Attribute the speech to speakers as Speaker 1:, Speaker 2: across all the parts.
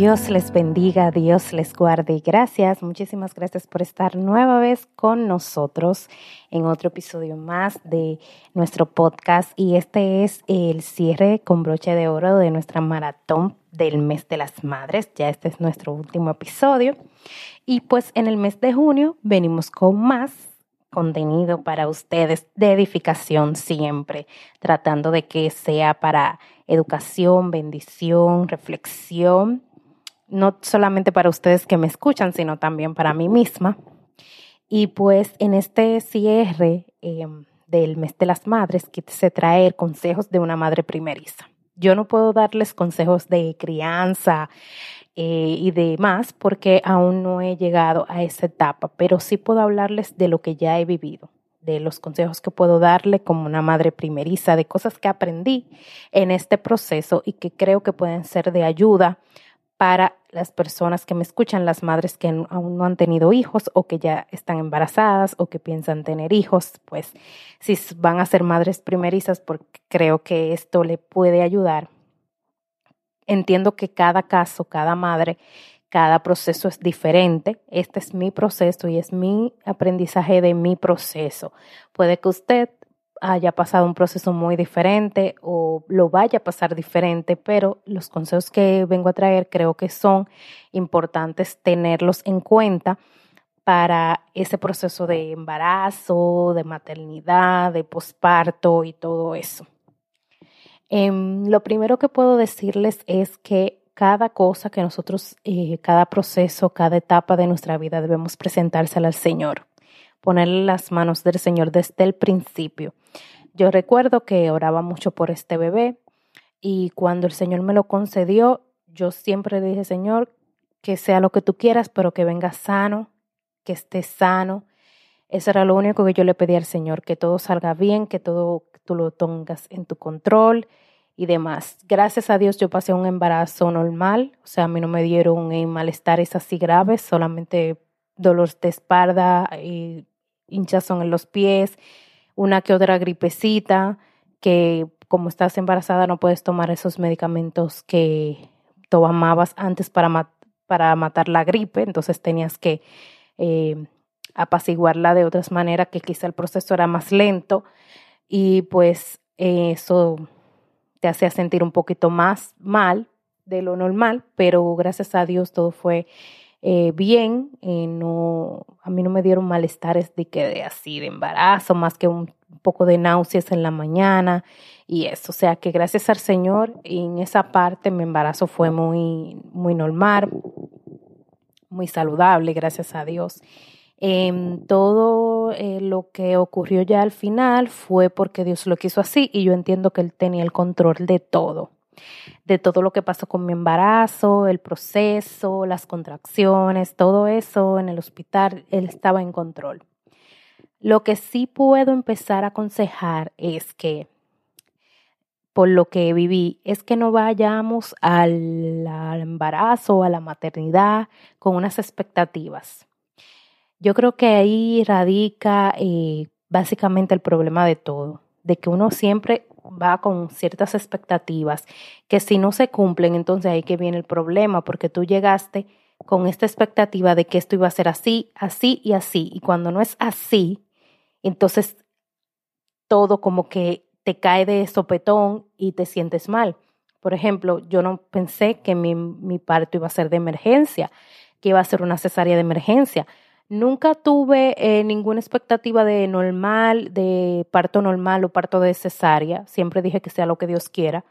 Speaker 1: Dios les bendiga, Dios les guarde. Gracias, muchísimas gracias por estar nueva vez con nosotros en otro episodio más de nuestro podcast. Y este es el cierre con broche de oro de nuestra maratón del mes de las madres, ya este es nuestro último episodio. Y pues en el mes de junio venimos con más contenido para ustedes de edificación siempre, tratando de que sea para educación, bendición, reflexión no solamente para ustedes que me escuchan, sino también para mí misma. Y pues en este cierre em, del mes de las madres quise traer consejos de una madre primeriza. Yo no puedo darles consejos de crianza eh, y demás porque aún no he llegado a esa etapa, pero sí puedo hablarles de lo que ya he vivido, de los consejos que puedo darle como una madre primeriza, de cosas que aprendí en este proceso y que creo que pueden ser de ayuda para las personas que me escuchan, las madres que aún no han tenido hijos o que ya están embarazadas o que piensan tener hijos, pues si van a ser madres primerizas, porque creo que esto le puede ayudar. Entiendo que cada caso, cada madre, cada proceso es diferente. Este es mi proceso y es mi aprendizaje de mi proceso. Puede que usted haya pasado un proceso muy diferente o lo vaya a pasar diferente, pero los consejos que vengo a traer creo que son importantes tenerlos en cuenta para ese proceso de embarazo, de maternidad, de posparto y todo eso. Em, lo primero que puedo decirles es que cada cosa que nosotros, eh, cada proceso, cada etapa de nuestra vida debemos presentársela al Señor ponerle las manos del Señor desde el principio. Yo recuerdo que oraba mucho por este bebé y cuando el Señor me lo concedió, yo siempre dije, Señor, que sea lo que tú quieras, pero que venga sano, que esté sano. Eso era lo único que yo le pedí al Señor, que todo salga bien, que todo tú lo tengas en tu control y demás. Gracias a Dios yo pasé un embarazo normal, o sea, a mí no me dieron malestares así graves, solamente dolor de espalda y hinchazón en los pies, una que otra gripecita, que como estás embarazada no puedes tomar esos medicamentos que tomabas antes para, para matar la gripe, entonces tenías que eh, apaciguarla de otras maneras, que quizá el proceso era más lento y pues eso te hacía sentir un poquito más mal de lo normal, pero gracias a Dios todo fue eh, bien, eh, no, a mí no me dieron malestares de que de así de embarazo, más que un poco de náuseas en la mañana y eso, o sea que gracias al Señor en esa parte mi embarazo fue muy, muy normal, muy saludable, gracias a Dios. Em, todo eh, lo que ocurrió ya al final fue porque Dios lo quiso así y yo entiendo que Él tenía el control de todo de todo lo que pasó con mi embarazo, el proceso, las contracciones, todo eso en el hospital, él estaba en control. Lo que sí puedo empezar a aconsejar es que, por lo que viví, es que no vayamos al, embarazo o a la maternidad con unas expectativas. Yo creo que ahí radica eh, básicamente el problema de todo, de que uno siempre va con ciertas expectativas que si no se cumplen, entonces ahí que viene el problema, porque tú llegaste con esta expectativa de que esto iba a ser así, así y así, y cuando no es así, entonces todo como que te cae de sopetón y te sientes mal. Por ejemplo, yo no pensé que mi, mi parto iba a ser de emergencia, que iba a ser una cesárea de emergencia. Nunca tuve eh, ninguna expectativa de normal, de parto normal o parto de cesárea. Siempre dije que sea lo que Dios quiera,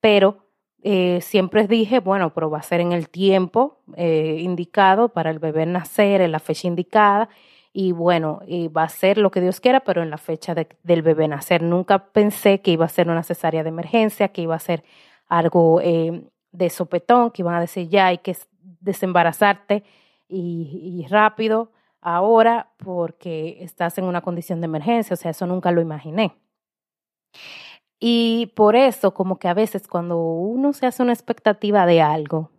Speaker 1: pero eh, siempre dije, bueno, pero va a ser en el tiempo eh, indicado para el bebé nacer, en la fecha indicada, y bueno, va a ser lo que Dios quiera, pero en la fecha del bebé nacer. Nunca pensé que iba a ser una cesárea de emergencia, que iba a ser algo de sopetón, que iban a decir ya hay que desembarazarte y rápido ahora porque estás en una condición de emergencia, o sea, eso nunca lo imaginé. Y por eso, como que a veces cuando uno se hace una expectativa de algo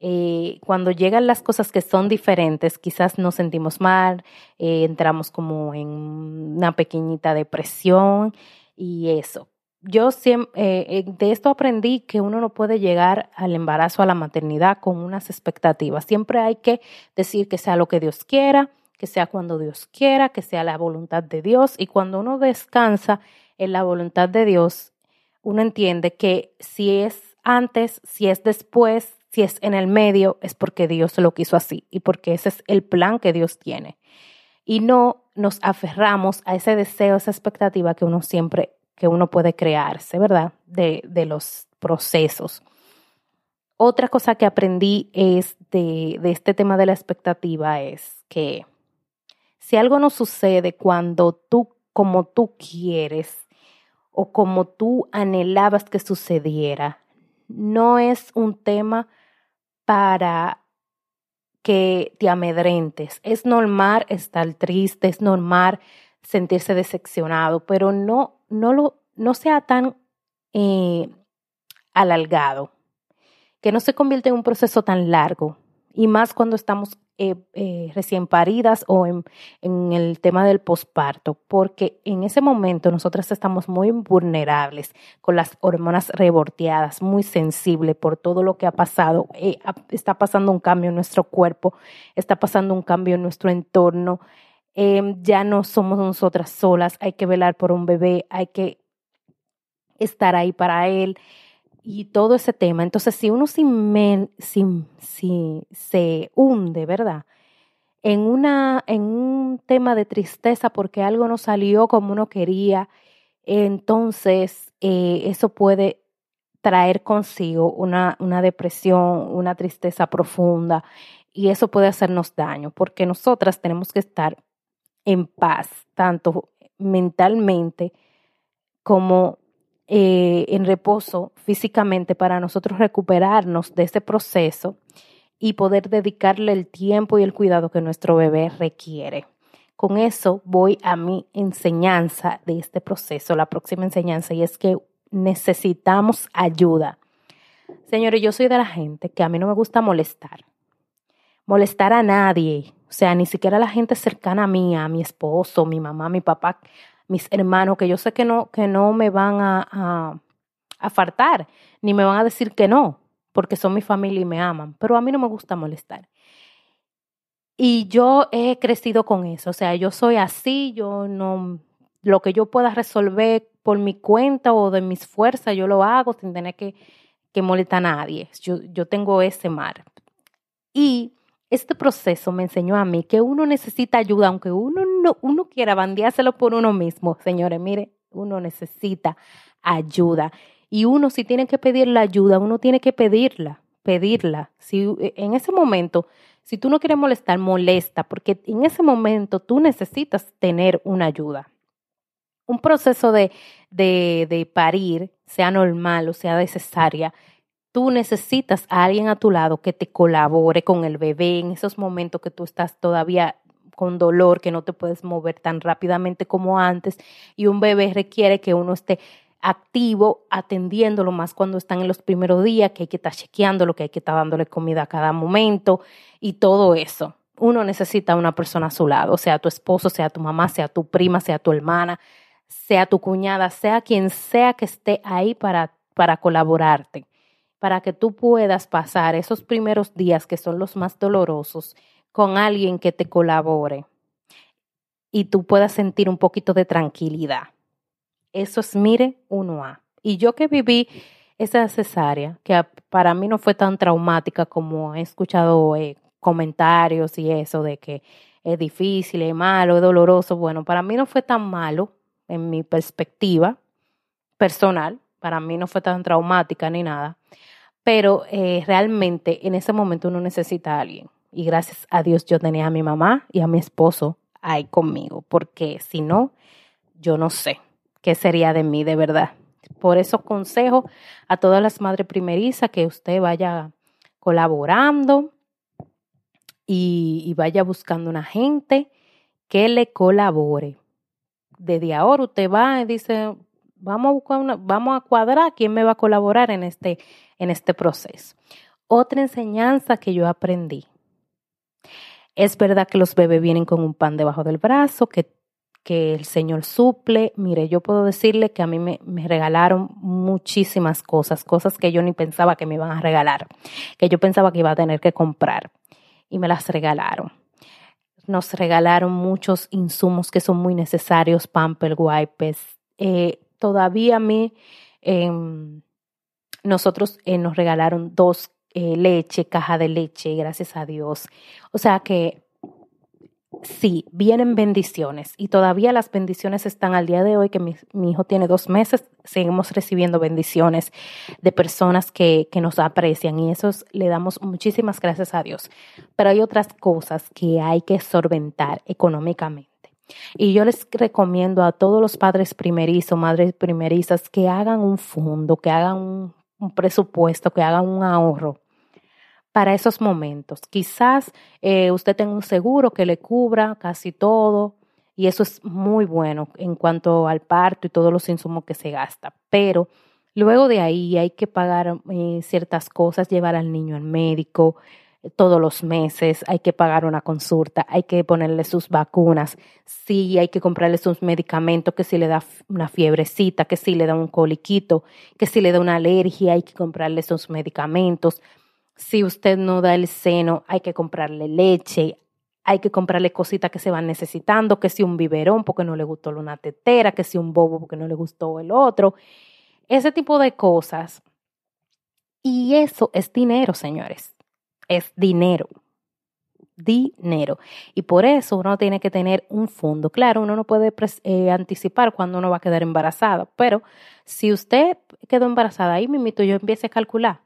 Speaker 1: eh, cuando llegan las cosas que son diferentes, quizás nos sentimos mal, eh, entramos como en una pequeñita depresión y eso. Yo siempre, de esto aprendí que uno no puede llegar al embarazo, a la maternidad con unas expectativas. Siempre hay que decir que sea lo que Dios quiera, que sea cuando Dios quiera, que sea la voluntad de Dios. Y cuando uno descansa en la voluntad de Dios, uno entiende que si es antes, si es después, si es en el medio, es porque Dios lo quiso así y porque ese es el plan que Dios tiene. Y no nos aferramos a ese deseo, esa expectativa que uno siempre, que uno puede crearse, ¿verdad? De, de los procesos. Otra cosa que aprendí es de, de este tema de la expectativa es que si algo no sucede cuando tú, como tú quieres o como tú anhelabas que sucediera, no es un tema para que te amedrentes. Es normal estar triste, es normal sentirse decepcionado, pero no, no, lo, no sea tan eh, alargado, que no se convierta en un proceso tan largo, y más cuando estamos eh, eh, recién paridas o en, en el tema del posparto, porque en ese momento nosotras estamos muy vulnerables con las hormonas reborteadas, muy sensibles por todo lo que ha pasado. Eh, está pasando un cambio en nuestro cuerpo, está pasando un cambio en nuestro entorno. Em, ya no somos nosotras solas, hay que velar por un bebé, hay que estar ahí para él y todo ese tema. Entonces, si uno si, se hunde, ¿verdad? En, una, en un tema de tristeza porque algo no salió como uno quería, entonces eh, eso puede traer consigo una, una depresión, una tristeza profunda y eso puede hacernos daño porque nosotras tenemos que estar en paz, tanto mentalmente como eh, en reposo físicamente para nosotros recuperarnos de ese proceso y poder dedicarle el tiempo y el cuidado que nuestro bebé requiere. Con eso voy a mi enseñanza de este proceso, la próxima enseñanza, y es que necesitamos ayuda. Señores, yo soy de la gente que a mí no me gusta molestar. Molestar a nadie, o sea, ni siquiera a la gente cercana a mí, a mi esposo, mi mamá, mi papá mis hermanos, que yo sé que no, que no me van a, a, faltar, ni me van a decir que no, porque son mi familia y me aman, pero a mí no me gusta molestar. Y yo he crecido con eso, o sea, yo soy así, yo no, lo que yo pueda resolver por mi cuenta o de mis fuerzas, yo lo hago sin tener que, que molestar a nadie. Yo, yo tengo ese mar. Y este proceso me enseñó a mí que uno necesita ayuda, aunque uno no uno quiera bandeárselo por uno mismo. Señores, mire, uno necesita ayuda. Y uno si tiene que pedir la ayuda, uno tiene que pedirla, pedirla. Si e, en ese momento, si tú no quieres molestar, molesta, porque en ese momento tú necesitas tener una ayuda. Un proceso de, de, de parir, sea normal o sea necesaria, tú necesitas a alguien a tu lado que te colabore con el bebé en esos momentos que tú estás todavía con dolor, que no te puedes mover tan rápidamente como antes y un bebé requiere que uno esté activo atendiéndolo más cuando están en los primeros días, que hay que estar chequeándolo, que hay que estar dándole comida a cada momento y todo eso. Uno necesita una persona a su lado, sea tu esposo, sea tu mamá, sea tu prima, sea tu hermana, sea tu cuñada, sea quien sea que esté ahí para, para colaborarte para que tú puedas pasar esos primeros días que son los más dolorosos con alguien que te colabore y tú puedas sentir un poquito de tranquilidad. Eso es, mire, uno a. Y yo que viví esa cesárea, que para mí no fue tan traumática como he escuchado eh, comentarios y eso de que es difícil, es malo, es doloroso. Bueno, para mí no fue tan malo en mi perspectiva personal, para mí no fue tan traumática ni nada, pero eh, realmente en ese momento uno necesita a alguien. Y gracias a Dios yo tenía a mi mamá y a mi esposo ahí conmigo, porque si no, yo no sé qué sería de mí de verdad. Por eso consejo a todas las madres primerizas que usted vaya colaborando y, y vaya buscando una gente que le colabore. Desde ahora usted va y dice, vamos a vamos a cuadrar quién me va a colaborar en este, en este proceso. Otra enseñanza que yo aprendí. Es verdad que los bebés vienen con un pan debajo del brazo, que, que el Señor suple. Mire, yo puedo decirle que a mí me, me regalaron muchísimas cosas, cosas que yo ni pensaba que me iban a regalar, que yo pensaba que iba a tener que comprar y me las regalaron nos regalaron muchos insumos que son muy necesarios, pamper, wipes. Eh, todavía mí, em, nosotros eh, nos regalaron dos eh, leche, caja de leche, gracias a Dios. O sea que sí, vienen bendiciones y todavía las bendiciones están al día de hoy, que mi, hijo tiene dos meses, seguimos recibiendo bendiciones de personas que, que nos aprecian y eso le damos muchísimas gracias a Dios. Pero hay otras cosas que hay que solventar económicamente. Y yo les recomiendo a todos los padres primerizos, madres primerizas, que hagan un fondo, que hagan un presupuesto, que hagan un ahorro para esos momentos. Quizás eh, usted tenga un seguro que le cubra casi todo y eso es muy bueno en cuanto al parto y todos los insumos que se gasta. Pero luego de ahí hay que pagar eh, ciertas cosas, llevar al niño al médico todos los meses, hay que pagar una consulta, hay que ponerle sus vacunas, sí hay que comprarle sus medicamentos, que si le da una fiebrecita, que si le da un coliquito, que si le da una alergia, hay que comprarle sus medicamentos. Si usted no da el seno, hay que comprarle leche, hay que comprarle cositas que se van necesitando, que si un biberón porque no le gustó una tetera, que si un bobo porque no le gustó el otro, ese tipo de cosas. Y eso es dinero, señores, es dinero, dinero. Y por eso uno tiene que tener un fondo. Claro, uno no puede eh, anticipar cuando uno va a quedar embarazada, pero si usted quedó embarazada, ahí mismo yo empiece a calcular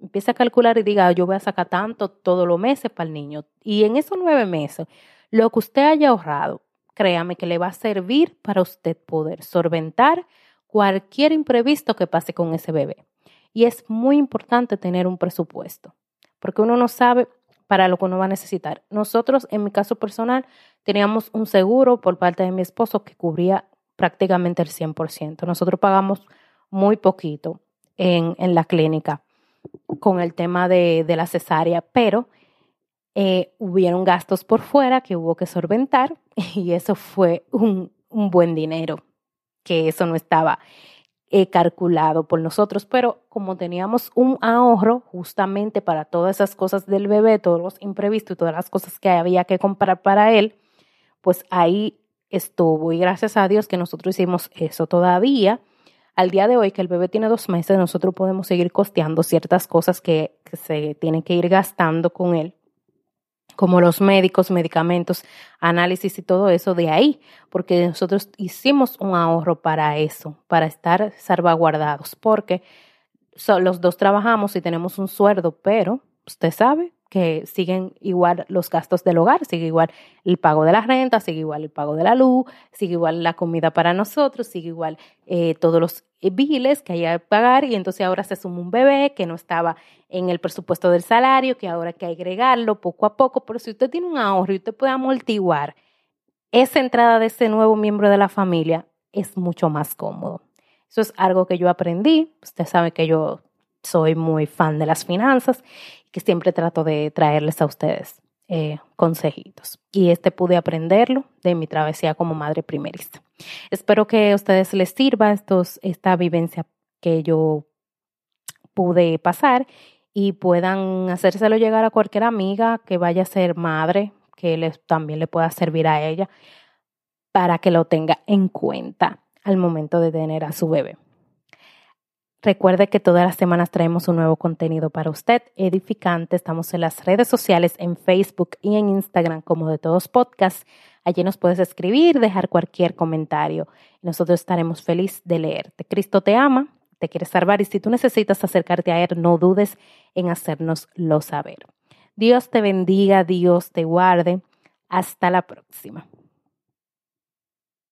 Speaker 1: empieza a calcular y diga, yo voy a sacar tanto todos los meses para el niño. Y en esos nueve meses, lo que usted haya ahorrado, créame que le va a servir para usted poder solventar cualquier imprevisto que pase con ese bebé. Y es muy importante tener un presupuesto, porque uno no sabe para lo que uno va a necesitar. Nosotros, en mi caso personal, teníamos un seguro por parte de mi esposo que cubría prácticamente el 100%. Nosotros pagamos muy poquito en, en la clínica con el tema de, la cesárea, pero eh, hubieron gastos por fuera que hubo que solventar y eso fue un, buen dinero, que eso no estaba eh, calculado por nosotros, pero como teníamos un ahorro justamente para todas esas cosas del bebé, todos los imprevistos y todas las cosas que había que comprar para él, pues ahí estuvo. Y gracias a Dios que nosotros hicimos eso todavía. Al día de hoy que el bebé tiene dos meses, nosotros podemos seguir costeando ciertas cosas que, se tienen que ir gastando con él como los médicos, medicamentos, análisis y todo eso de ahí, porque nosotros hicimos un ahorro para eso, para estar salvaguardados, porque los dos trabajamos y tenemos un sueldo, pero usted sabe, que siguen igual los gastos del hogar, sigue igual el pago de la renta, sigue igual el pago de la luz, sigue igual la comida para nosotros, sigue igual eh, todos los eh, biles que hay que pagar y entonces ahora se suma un bebé que no estaba en el presupuesto del salario, que ahora hay que agregarlo poco a poco, pero si usted tiene un ahorro y usted puede amortiguar esa entrada de ese nuevo miembro de la familia, es mucho más cómodo. Eso es algo que yo aprendí, usted sabe que yo soy muy fan de las finanzas que siempre trato de traerles a ustedes eh, consejitos. Y este pude aprenderlo de mi travesía como madre primerista. Espero que a ustedes les sirva estos, esta vivencia que yo pude pasar y puedan hacérselo llegar a cualquier amiga que vaya a ser madre, que les, también le pueda servir a ella para que lo tenga en cuenta al momento de tener a su bebé. Recuerde que todas las semanas traemos un nuevo contenido para usted, edificante. Estamos en las redes sociales, en Facebook y en Instagram como de todos podcasts. Allí nos puedes escribir, dejar cualquier comentario. Nosotros estaremos felices de leerte. Cristo te ama, te quiere salvar y si tú necesitas acercarte a Él, no dudes en hacernoslo saber. Dios te bendiga, Dios te guarde. Hasta la próxima.